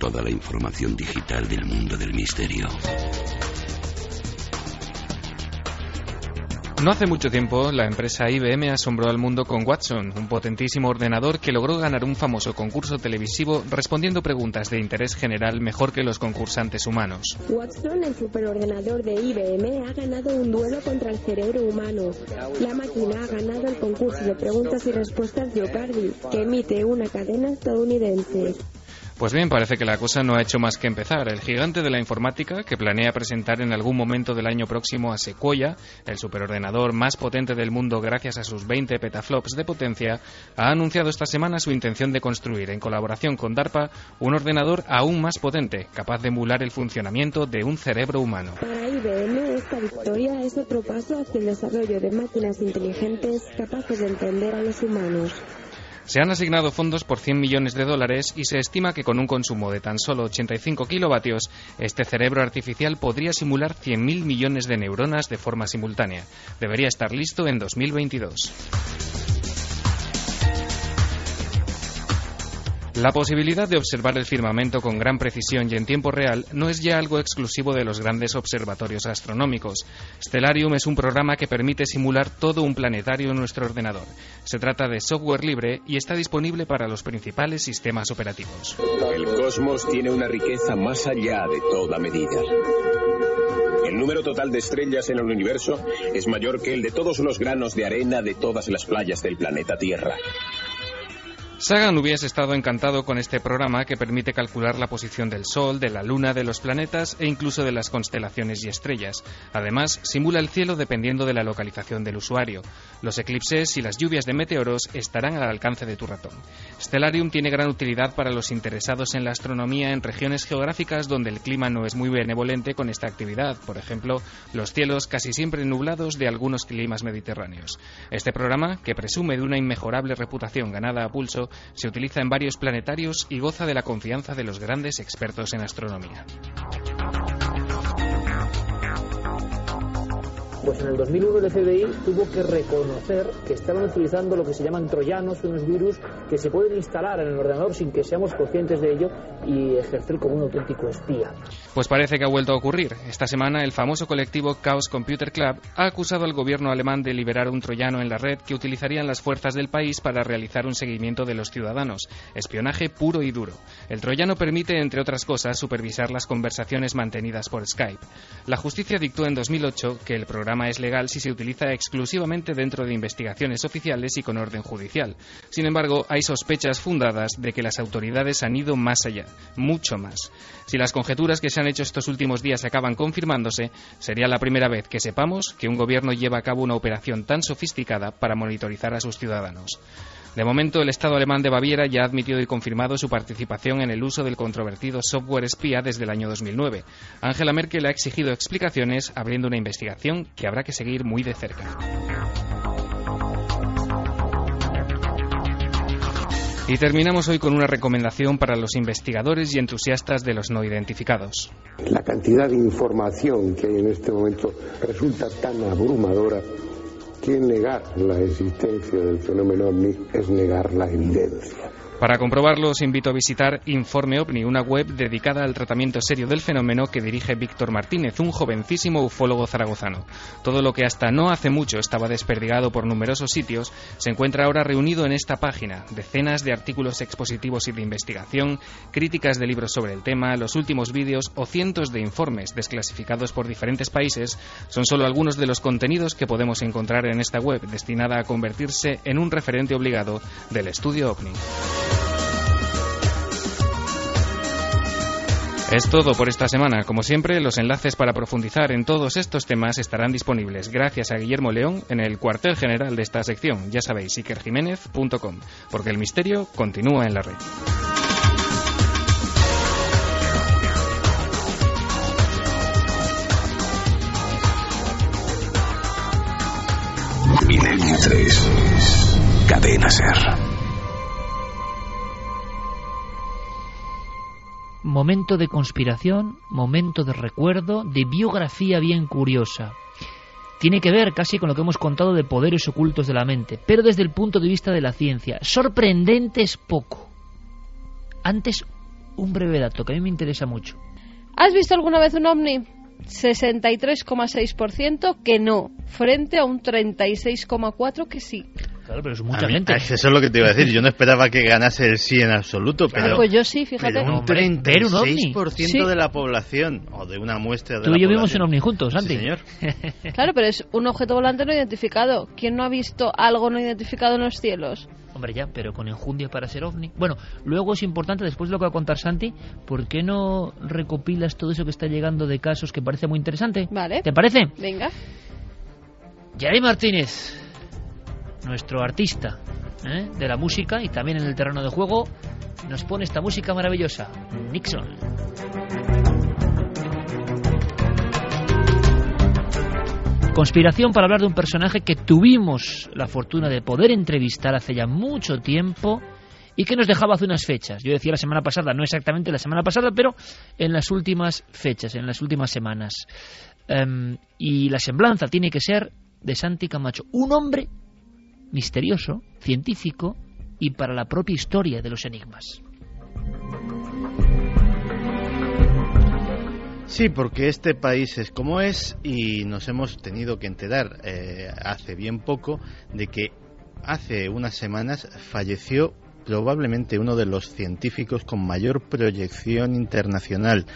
Speaker 1: Toda la información digital del mundo del misterio.
Speaker 10: No hace mucho tiempo, la empresa IBM asombró al mundo con Watson, un potentísimo ordenador que logró ganar un famoso concurso televisivo respondiendo preguntas de interés general mejor que los concursantes humanos.
Speaker 11: Watson, el superordenador de IBM, ha ganado un duelo contra el cerebro humano. La máquina ha ganado el concurso de preguntas y respuestas Jeopardy, que emite una cadena estadounidense.
Speaker 10: Pues bien, parece que la cosa no ha hecho más que empezar. El gigante de la informática, que planea presentar en algún momento del año próximo a Sequoia, el superordenador más potente del mundo gracias a sus 20 petaflops de potencia, ha anunciado esta semana su intención de construir, en colaboración con DARPA, un ordenador aún más potente, capaz de emular el funcionamiento de un cerebro humano.
Speaker 11: Para IBM, esta victoria es otro paso hacia el desarrollo de máquinas inteligentes capaces de entender a los humanos.
Speaker 10: Se han asignado fondos por 100 millones de dólares y se estima que con un consumo de tan solo 85 kilovatios, este cerebro artificial podría simular 100.000 millones de neuronas de forma simultánea. Debería estar listo en 2022. La posibilidad de observar el firmamento con gran precisión y en tiempo real no es ya algo exclusivo de los grandes observatorios astronómicos. Stellarium es un programa que permite simular todo un planetario en nuestro ordenador. Se trata de software libre y está disponible para los principales sistemas operativos.
Speaker 12: El cosmos tiene una riqueza más allá de toda medida. El número total de estrellas en el universo es mayor que el de todos los granos de arena de todas las playas del planeta Tierra.
Speaker 10: Sagan hubiese estado encantado con este programa que permite calcular la posición del Sol, de la Luna, de los planetas e incluso de las constelaciones y estrellas. Además, simula el cielo dependiendo de la localización del usuario. Los eclipses y las lluvias de meteoros estarán al alcance de tu ratón. Stellarium tiene gran utilidad para los interesados en la astronomía en regiones geográficas donde el clima no es muy benevolente con esta actividad, por ejemplo, los cielos casi siempre nublados de algunos climas mediterráneos. Este programa, que presume de una inmejorable reputación ganada a pulso, se utiliza en varios planetarios y goza de la confianza de los grandes expertos en astronomía.
Speaker 13: Pues en el 2001 el FBI tuvo que reconocer que estaban utilizando lo que se llaman troyanos, unos virus que se pueden instalar en el ordenador sin que seamos conscientes de ello y ejercer como un auténtico espía.
Speaker 10: Pues parece que ha vuelto a ocurrir. Esta semana el famoso colectivo Chaos Computer Club ha acusado al gobierno alemán de liberar un troyano en la red que utilizarían las fuerzas del país para realizar un seguimiento de los ciudadanos. Espionaje puro y duro. El troyano permite, entre otras cosas, supervisar las conversaciones mantenidas por Skype. La justicia dictó en 2008 que el programa es legal si se utiliza exclusivamente dentro de investigaciones oficiales y con orden judicial. Sin embargo, hay sospechas fundadas de que las autoridades han ido más allá, mucho más. Si las conjeturas que se han hecho estos últimos días acaban confirmándose, sería la primera vez que sepamos que un gobierno lleva a cabo una operación tan sofisticada para monitorizar a sus ciudadanos. De momento, el Estado alemán de Baviera ya ha admitido y confirmado su participación en el uso del controvertido software espía desde el año 2009. Angela Merkel ha exigido explicaciones abriendo una investigación que habrá que seguir muy de cerca. Y terminamos hoy con una recomendación para los investigadores y entusiastas de los no identificados.
Speaker 14: La cantidad de información que hay en este momento resulta tan abrumadora que negar la existencia del fenómeno ovni es negar la evidencia.
Speaker 10: Para comprobarlo, os invito a visitar Informe OVNI, una web dedicada al tratamiento serio del fenómeno que dirige Víctor Martínez, un jovencísimo ufólogo zaragozano. Todo lo que hasta no hace mucho estaba desperdigado por numerosos sitios se encuentra ahora reunido en esta página. Decenas de artículos expositivos y de investigación, críticas de libros sobre el tema, los últimos vídeos o cientos de informes desclasificados por diferentes países son solo algunos de los contenidos que podemos encontrar en esta web, destinada a convertirse en un referente obligado del estudio OVNI. Es todo por esta semana. Como siempre, los enlaces para profundizar en todos estos temas estarán disponibles gracias a Guillermo León en el cuartel general de esta sección. Ya sabéis, ikerjiménez.com, porque el misterio continúa en la red.
Speaker 1: Milenio 3. Cadena Ser.
Speaker 2: Momento de conspiración, momento de recuerdo, de biografía bien curiosa. Tiene que ver casi con lo que hemos contado de poderes ocultos de la mente, pero desde el punto de vista de la ciencia. Sorprendente es poco. Antes, un breve dato que a mí me interesa mucho.
Speaker 3: ¿Has visto alguna vez un ovni? 63,6% que no, frente a un 36,4% que sí.
Speaker 2: Claro, pero es mucha gente.
Speaker 6: Eso es lo que te iba a decir. Yo no esperaba que ganase el sí en absoluto, pero.
Speaker 3: pues yo sí, fíjate.
Speaker 6: Pero un 36% de la población, o de una muestra de
Speaker 2: Tú y yo vivimos en ovni juntos, Santi.
Speaker 6: Sí, señor.
Speaker 3: claro, pero es un objeto volante no identificado. ¿Quién no ha visto algo no identificado en los cielos?
Speaker 2: Hombre, ya, pero con enjundia para ser ovni. Bueno, luego es importante, después de lo que va a contar Santi, ¿por qué no recopilas todo eso que está llegando de casos que parece muy interesante?
Speaker 3: Vale.
Speaker 2: ¿Te parece?
Speaker 3: Venga.
Speaker 2: Yari Martínez, nuestro artista ¿eh? de la música y también en el terreno de juego, nos pone esta música maravillosa, Nixon. Conspiración para hablar de un personaje que tuvimos la fortuna de poder entrevistar hace ya mucho tiempo y que nos dejaba hace unas fechas. Yo decía la semana pasada, no exactamente la semana pasada, pero en las últimas fechas, en las últimas semanas. Em, y la semblanza tiene que ser de Santi Camacho, un hombre misterioso, científico y para la propia historia de los enigmas.
Speaker 6: Sí, porque este país es como es y nos hemos tenido que enterar eh, hace bien poco de que hace unas semanas falleció probablemente uno de los científicos con mayor proyección internacional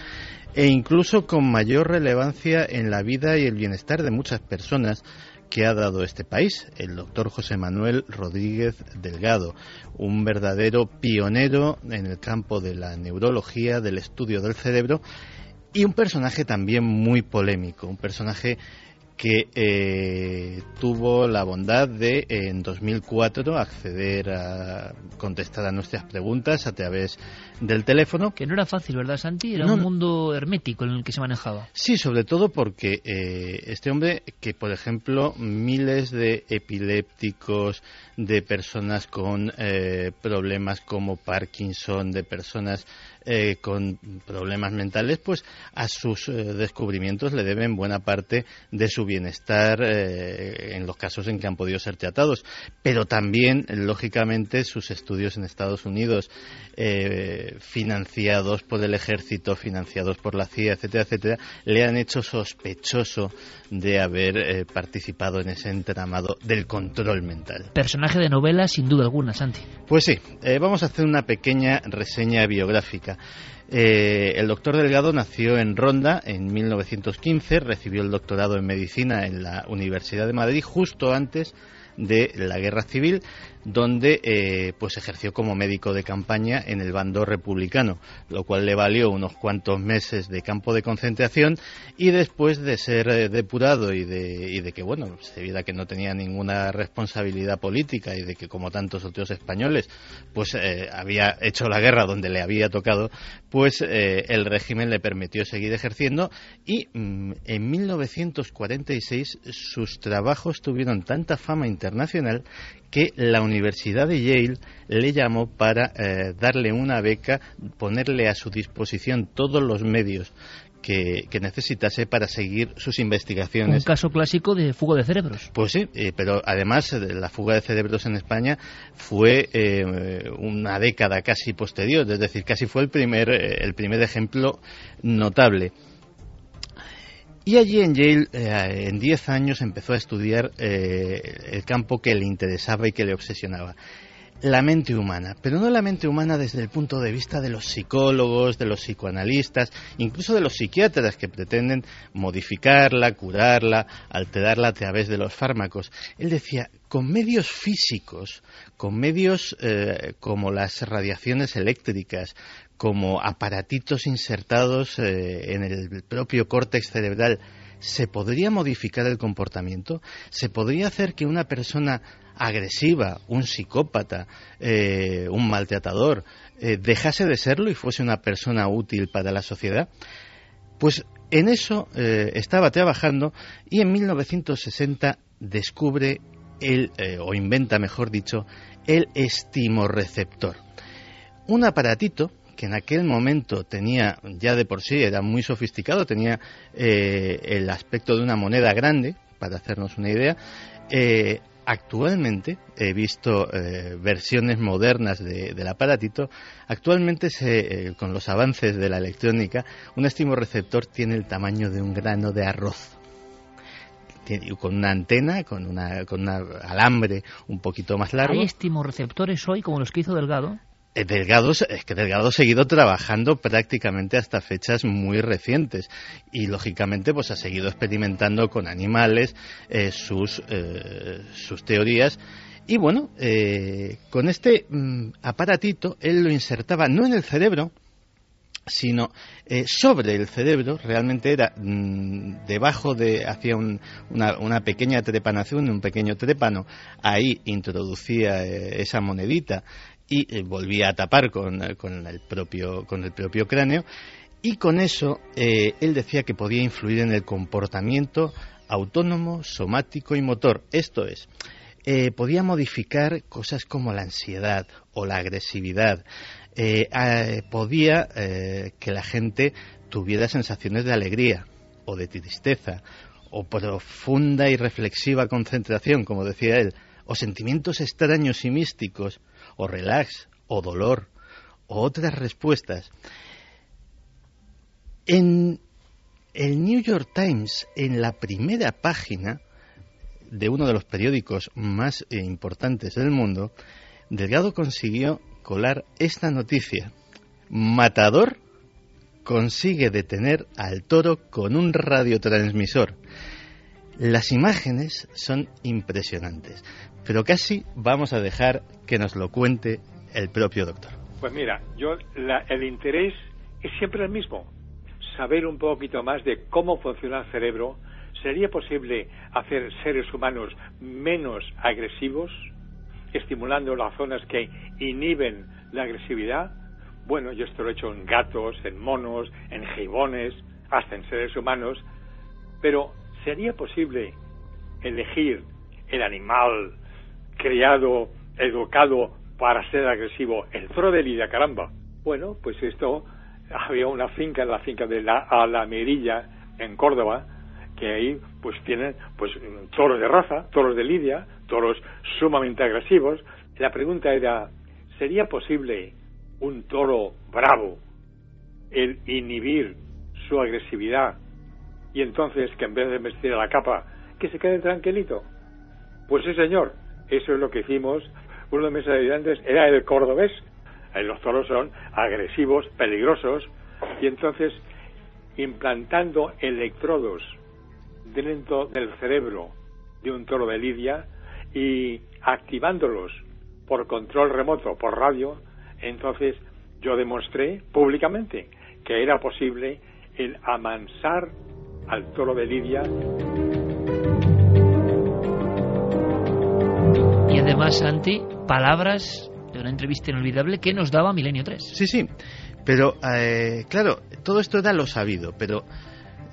Speaker 6: e incluso con mayor relevancia en la vida y el bienestar de muchas personas que ha dado este país, el doctor José Manuel Rodríguez Delgado, un verdadero pionero en el campo de la neurología, del estudio del cerebro y un personaje también muy polémico, un personaje que eh, tuvo la bondad de en 2004 acceder a contestar a nuestras preguntas a través del teléfono.
Speaker 2: Que no era fácil, ¿verdad, Santi? Era un mundo hermético en el que se manejaba.
Speaker 6: Sí, sobre todo porque eh, este hombre, que por ejemplo miles de epilépticos, de personas con eh, problemas como Parkinson, de personas eh, con problemas mentales, pues a sus eh, descubrimientos le deben buena parte de su bienestar eh, en los casos en que han podido ser tratados. Pero también, lógicamente, sus estudios en Estados Unidos, financiados por el ejército, financiados por la CIA, etcétera, etcétera, le han hecho sospechoso de haber participado en ese entramado del control mental.
Speaker 2: Personaje de novela, sin duda alguna, Santi.
Speaker 6: Pues sí, vamos a hacer una pequeña reseña biográfica. Eh, el doctor Delgado nació en Ronda en 1915, recibió el doctorado en medicina en la Universidad de Madrid justo antes de la guerra civil donde eh, pues ejerció como médico de campaña en el bando republicano, lo cual le valió unos cuantos meses de campo de concentración y después de ser eh, depurado y de, y de que bueno se viera que no tenía ninguna responsabilidad política y de que como tantos otros españoles pues eh, había hecho la guerra donde le había tocado, pues el régimen le permitió seguir ejerciendo y mm, en 1946 sus trabajos tuvieron tanta fama internacional que la Universidad de Yale le llamó para eh, darle una beca, ponerle a su disposición todos los medios que, necesitase para seguir sus investigaciones.
Speaker 2: Un caso clásico de fuga de cerebros.
Speaker 6: Pues sí, eh, pero además eh, la fuga de cerebros en España fue una década casi posterior, es decir, casi fue el primer, el primer ejemplo notable. Y allí en Yale, eh, en 10 años, empezó a estudiar eh, el campo que le interesaba y que le obsesionaba. La mente humana, pero no la mente humana desde el punto de vista de los psicólogos, de los psicoanalistas, incluso de los psiquiatras que pretenden modificarla, curarla, alterarla a través de los fármacos. Él decía, con medios físicos, con medios eh, como las radiaciones eléctricas, como aparatitos insertados eh, en el propio córtex cerebral, ¿se podría modificar el comportamiento? ¿Se podría hacer que una persona agresiva, un psicópata, eh, un maltratador, eh, dejase de serlo y fuese una persona útil para la sociedad? Pues en eso estaba trabajando y en 1960 descubre el, o inventa, mejor dicho, el estimorreceptor. Un aparatito que en aquel momento tenía, ya de por sí era muy sofisticado, tenía eh, el aspecto de una moneda grande, para hacernos una idea, eh, actualmente he visto eh, versiones modernas del aparatito. Actualmente, con los avances de la electrónica, un estimorreceptor tiene el tamaño de un grano de arroz. con una antena, con una, con un alambre un poquito más largo.
Speaker 2: ¿Hay estimorreceptores hoy como los que hizo Delgado?
Speaker 6: Eh, Delgado, es que Delgado ha seguido trabajando prácticamente hasta fechas muy recientes. Y lógicamente pues ha seguido experimentando con animales eh, sus, eh, sus teorías. Y bueno, con este mm, aparatito él lo insertaba no en el cerebro, sino sobre el cerebro, realmente era mm, debajo de, hacía una, una, pequeña trepanación, un pequeño trépano, ahí introducía esa monedita y eh, volvía a tapar con, eh, con, el propio, con el propio cráneo y con eso eh, él decía que podía influir en el comportamiento autónomo, somático y motor. Esto es, podía modificar cosas como la ansiedad o la agresividad. podía que la gente tuviera sensaciones de alegría o de tristeza o profunda y reflexiva concentración, como decía él, o sentimientos extraños y místicos o relax, o dolor, o otras respuestas. En el New York Times, en la primera página de uno de los periódicos más eh, importantes del mundo, Delgado consiguió colar esta noticia. Matador consigue detener al toro con un radiotransmisor. Las imágenes son impresionantes pero casi vamos a dejar que nos lo cuente el propio doctor.
Speaker 15: Pues mira, yo el interés es siempre el mismo, saber un poquito más de cómo funciona el cerebro. ¿Sería posible hacer seres humanos menos agresivos, estimulando las zonas que inhiben la agresividad? Bueno, yo esto lo he hecho en gatos, en monos, en gibones, hasta en seres humanos, pero ¿sería posible elegir el animal ...creado, educado para ser agresivo, el Frodelida, caramba. Bueno, pues esto había una finca, la finca de la Alamerilla, en Córdoba, que ahí pues tienen pues toros de raza, toros de lidia, toros sumamente agresivos. La pregunta era, ¿sería posible un toro bravo el inhibir su agresividad y entonces que en vez de vestir a la capa, que se quede tranquilito? Pues sí, señor, eso es lo que hicimos. Uno de mis ayudantes era el cordobés. Los toros son agresivos, peligrosos, y entonces implantando electrodos dentro del cerebro de un toro de lidia y activándolos por control remoto, por radio, entonces yo demostré públicamente que era posible el amansar al toro de lidia.
Speaker 2: Además, Santi, palabras de una entrevista inolvidable que nos daba Milenio 3.
Speaker 6: Sí, sí, pero eh, claro, todo esto era lo sabido, pero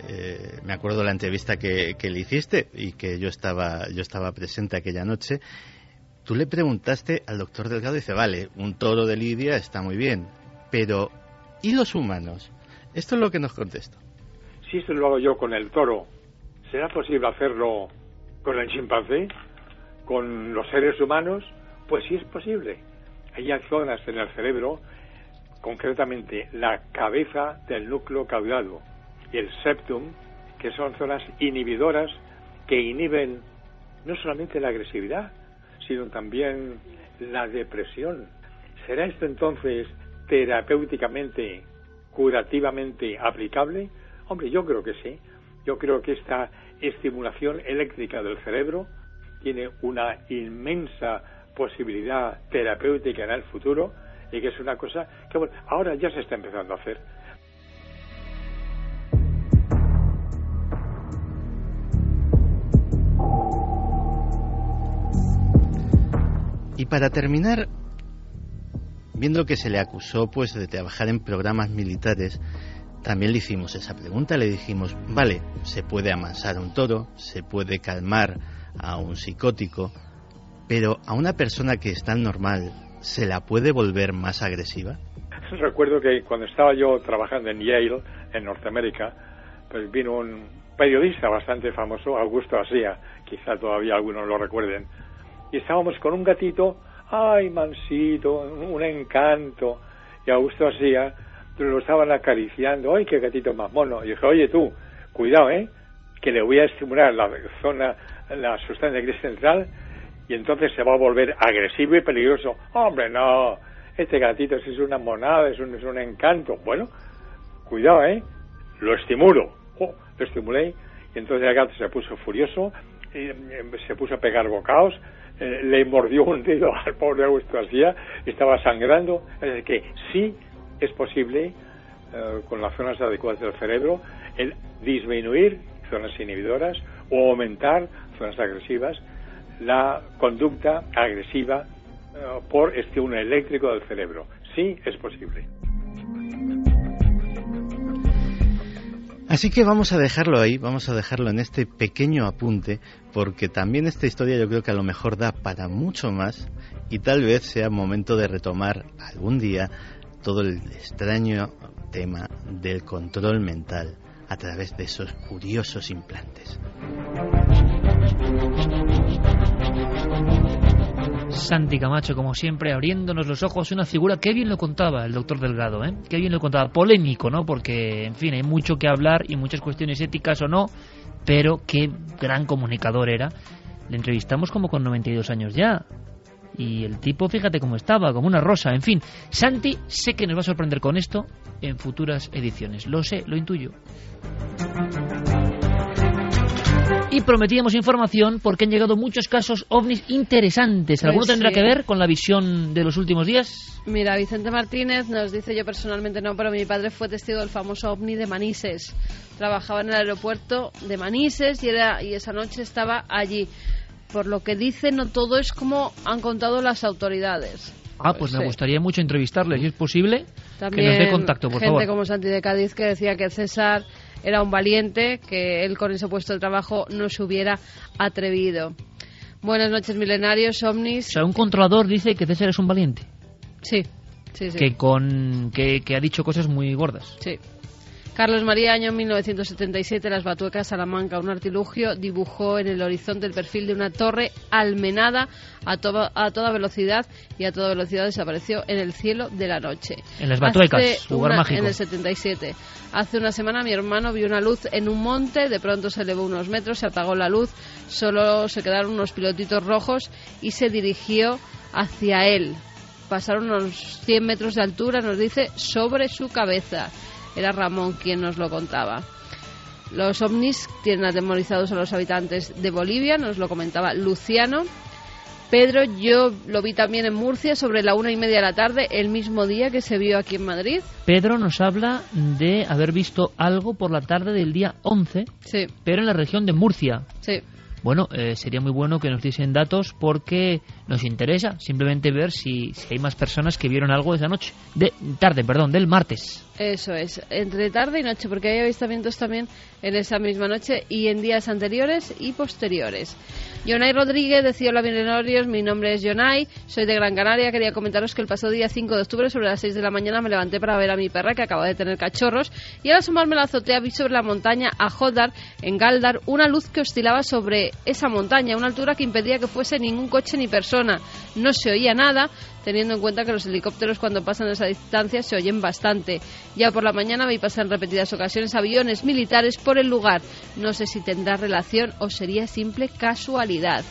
Speaker 6: eh, me acuerdo de la entrevista que, le hiciste y que yo estaba, yo estaba presente aquella noche. Tú le preguntaste al doctor Delgado y dice, vale, un toro de Lidia está muy bien, pero ¿y los humanos? Esto es lo que nos contestó.
Speaker 15: Si esto lo hago yo con el toro, ¿será posible hacerlo con el chimpancé? ¿Con los seres humanos? Pues sí es posible. Hay zonas en el cerebro, concretamente la cabeza del núcleo caudado, y el septum, que son zonas inhibidoras que inhiben no solamente la agresividad, sino también la depresión. ¿Será esto entonces terapéuticamente, curativamente aplicable? Hombre, yo creo que sí. Yo creo que esta estimulación eléctrica del cerebro tiene una inmensa posibilidad terapéutica en el futuro y que es una cosa que bueno, ahora ya se está empezando a hacer.
Speaker 6: Y para terminar, viendo que se le acusó pues de trabajar en programas militares, también le hicimos esa pregunta, le dijimos, vale, se puede amansar un toro, se puede calmar a un psicótico, pero a una persona que es tan normal, ¿se la puede volver más agresiva?
Speaker 15: Recuerdo que cuando estaba yo trabajando en Yale, en Norteamérica, pues vino un periodista bastante famoso, Augusto Asía, quizá todavía algunos lo recuerden, y estábamos con un gatito, ay, mansito, un encanto, y Augusto hacía, lo estaban acariciando, ay, qué gatito más mono, y dije, oye tú, cuidado, ¿eh? que le voy a estimular la zona, la sustancia gris central, y entonces se va a volver agresivo y peligroso. Hombre, no, este gatito es una monada, es un, es un encanto. Bueno, cuidado, ¿eh? Lo estimulo. Oh, lo estimulé, y entonces el gato se puso furioso, y, em, se puso a pegar bocados, eh, le mordió un dedo al pobre Augusto García, estaba sangrando. Es decir, que sí es posible, eh, con las zonas adecuadas del cerebro, el disminuir zonas inhibidoras o aumentar zonas agresivas la conducta agresiva eh, por estímulo eléctrico del cerebro. Sí es posible.
Speaker 6: Así que vamos a dejarlo ahí, vamos a dejarlo en este pequeño apunte, porque también esta historia yo creo que a lo mejor da para mucho más y tal vez sea momento de retomar algún día todo el extraño tema del control mental a través de esos curiosos implantes.
Speaker 2: Santi Camacho, como siempre, abriéndonos los ojos, una figura, qué bien lo contaba el doctor Delgado, ¿eh? Qué bien lo contaba, polémico, ¿no? Porque, en fin, hay mucho que hablar y muchas cuestiones éticas o no, pero qué gran comunicador era. Le entrevistamos como con 92 años ya. Y el tipo, fíjate cómo estaba, como una rosa. En fin, Santi, sé que nos va a sorprender con esto en futuras ediciones. Lo sé, lo intuyo. Y prometíamos información porque han llegado muchos casos ovnis interesantes. ¿Alguno pues tendrá que ver con la visión de los últimos días?
Speaker 3: Mira, Vicente Martínez nos dice, yo personalmente no, pero mi padre fue testigo del famoso ovni de Manises. Trabajaba en el aeropuerto de Manises y, era, y esa noche estaba allí. Por lo que dice, no todo es como han contado las autoridades.
Speaker 2: Ah, pues, me gustaría mucho entrevistarle, si es posible, que nos dé contacto, por
Speaker 3: gente como Santi de Cádiz que decía que César era un valiente, que él con ese puesto de trabajo no se hubiera atrevido. Buenas noches, milenarios, ovnis.
Speaker 2: O sea, un controlador dice que César es un valiente.
Speaker 3: Sí.
Speaker 2: que con que, que ha dicho cosas muy gordas.
Speaker 3: Sí. Carlos María, año 1977, Las Batuecas, Salamanca, un artilugio, dibujó en el horizonte el perfil de una torre almenada a, a toda velocidad y a toda velocidad desapareció en el cielo de la noche.
Speaker 2: En Las Batuecas, lugar mágico.
Speaker 3: En el 77. Hace una semana mi hermano vio una luz en un monte, de pronto se elevó unos metros, se apagó la luz, solo se quedaron unos pilotitos rojos y se dirigió hacia él. Pasaron unos 100 metros de altura, nos dice, sobre su cabeza. Era Ramón quien nos lo contaba. Los ovnis tienen atemorizados a los habitantes de Bolivia, nos lo comentaba Luciano. Pedro, yo lo vi también en Murcia sobre la una y media de la tarde, el mismo día que se vio aquí en Madrid.
Speaker 2: Pedro nos habla de haber visto algo por la tarde del día 11,
Speaker 3: sí.
Speaker 2: pero en la región de Murcia.
Speaker 3: Sí.
Speaker 2: Bueno, eh, sería muy bueno que nos diesen datos porque nos interesa simplemente ver si, hay más personas que vieron algo esa noche. De tarde, perdón, del martes.
Speaker 3: Eso es, entre tarde y noche, porque hay avistamientos también en esa misma noche y en días anteriores y posteriores. Yonay Rodríguez decía hola bienvenidos, mi nombre es Yonay, soy de Gran Canaria, quería comentaros que el pasado día 5 de octubre sobre las 6 de la mañana me levanté para ver a mi perra que acaba de tener cachorros y al asomarme la azotea vi sobre la montaña a Jodar, en Galdar, una luz que oscilaba sobre esa montaña, a una altura que impedía que fuese ningún coche ni persona. No se oía nada, teniendo en cuenta que los helicópteros cuando pasan esa distancia se oyen bastante. Ya por la mañana me pasan en repetidas ocasiones aviones militares por el lugar. No sé si tendrá relación o sería simple casualidad.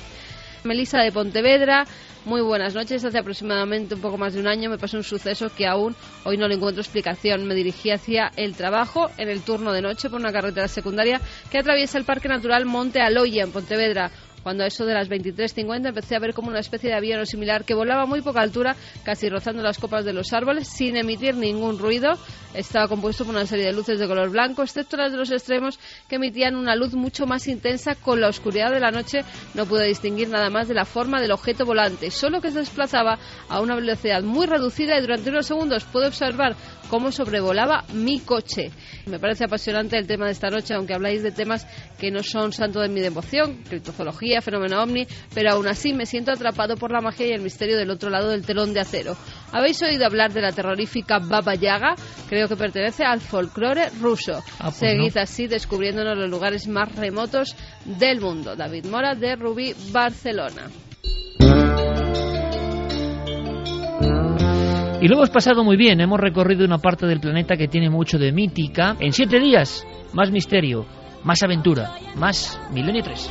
Speaker 3: Melissa de Pontevedra, muy buenas noches. Hace aproximadamente un poco más de un año me pasó un suceso que aún hoy no le encuentro explicación. Me dirigí hacia el trabajo en el turno de noche por una carretera secundaria que atraviesa el Parque Natural Monte Aloya en Pontevedra cuando a eso de las 23.50 empecé a ver como una especie de avión similar que volaba a muy poca altura, casi rozando las copas de los árboles, sin emitir ningún ruido. Estaba compuesto por una serie de luces de color blanco, excepto las de los extremos que emitían una luz mucho más intensa. Con la oscuridad de la noche no pude distinguir nada más de la forma del objeto volante, solo que se desplazaba a una velocidad muy reducida y durante unos segundos pude observar cómo sobrevolaba mi coche. Me parece apasionante el tema de esta noche, aunque habláis de temas que no son santo de mi devoción, criptozoología, fenómeno ovni, pero aún así me siento atrapado por la magia y el misterio del otro lado del telón de acero. ¿Habéis oído hablar de la terrorífica Baba Yaga? Creo que pertenece al folclore ruso.
Speaker 2: Ah, pues
Speaker 3: Seguid
Speaker 2: no.
Speaker 3: así descubriéndonos los lugares más remotos del mundo. David Mora de Rubí, Barcelona.
Speaker 2: Y lo hemos pasado muy bien, hemos recorrido una parte del planeta que tiene mucho de mítica. En siete días, más misterio, más aventura, más Milenio 3.